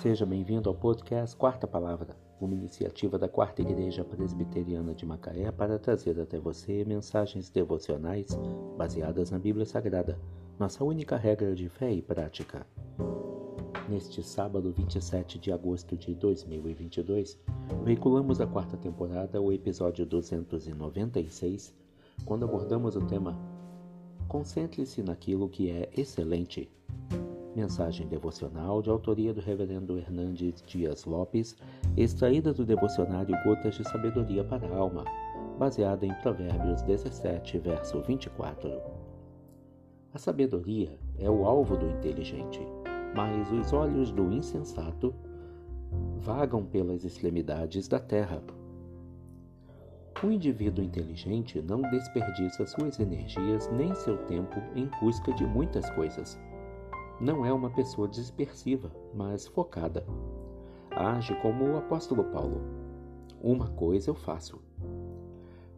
Seja bem-vindo ao podcast Quarta Palavra, uma iniciativa da Quarta Igreja Presbiteriana de Macaé para trazer até você mensagens devocionais baseadas na Bíblia Sagrada, nossa única regra de fé e prática. Neste sábado 27 de agosto de 2022, veiculamos a quarta temporada, o episódio 296, quando abordamos o tema Concentre-se naquilo que é excelente. Mensagem devocional de autoria do Reverendo Hernandes Dias Lopes, extraída do devocionário Gotas de Sabedoria para a Alma, baseada em Provérbios 17, verso 24. A sabedoria é o alvo do inteligente, mas os olhos do insensato vagam pelas extremidades da terra. O indivíduo inteligente não desperdiça suas energias nem seu tempo em busca de muitas coisas não é uma pessoa dispersiva, mas focada. Age como o apóstolo Paulo. Uma coisa eu faço.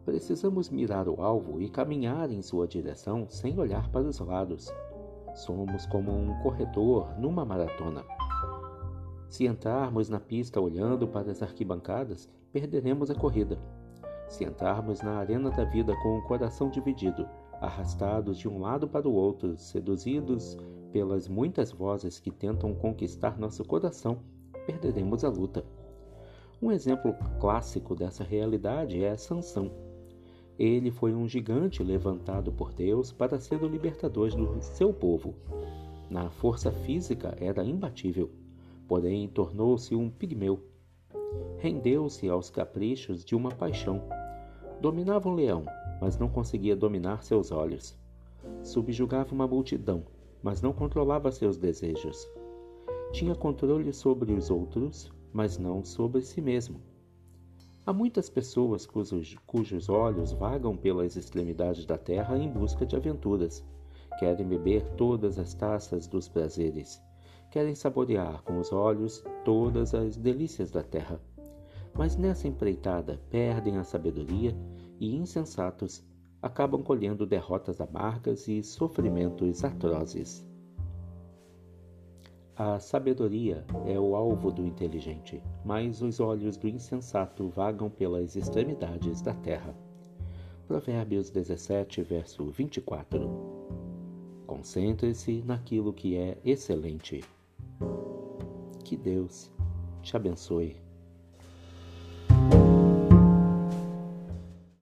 Precisamos mirar o alvo e caminhar em sua direção sem olhar para os lados. Somos como um corredor numa maratona. Se entrarmos na pista olhando para as arquibancadas, perderemos a corrida. Se entrarmos na arena da vida com o coração dividido, arrastados de um lado para o outro, seduzidos pelas muitas vozes que tentam conquistar nosso coração, perderemos a luta. Um exemplo clássico dessa realidade é Sansão. Ele foi um gigante levantado por Deus para ser o libertador do seu povo. Na força física era imbatível, porém tornou-se um pigmeu. Rendeu-se aos caprichos de uma paixão. Dominava um leão, mas não conseguia dominar seus olhos. Subjugava uma multidão, mas não controlava seus desejos. Tinha controle sobre os outros, mas não sobre si mesmo. Há muitas pessoas cujos, cujos olhos vagam pelas extremidades da terra em busca de aventuras. Querem beber todas as taças dos prazeres. Querem saborear com os olhos todas as delícias da terra. Mas nessa empreitada perdem a sabedoria e, insensatos, acabam colhendo derrotas amargas e sofrimentos atrozes. A sabedoria é o alvo do inteligente, mas os olhos do insensato vagam pelas extremidades da terra. Provérbios 17, verso 24. Concentre-se naquilo que é excelente. Que Deus te abençoe.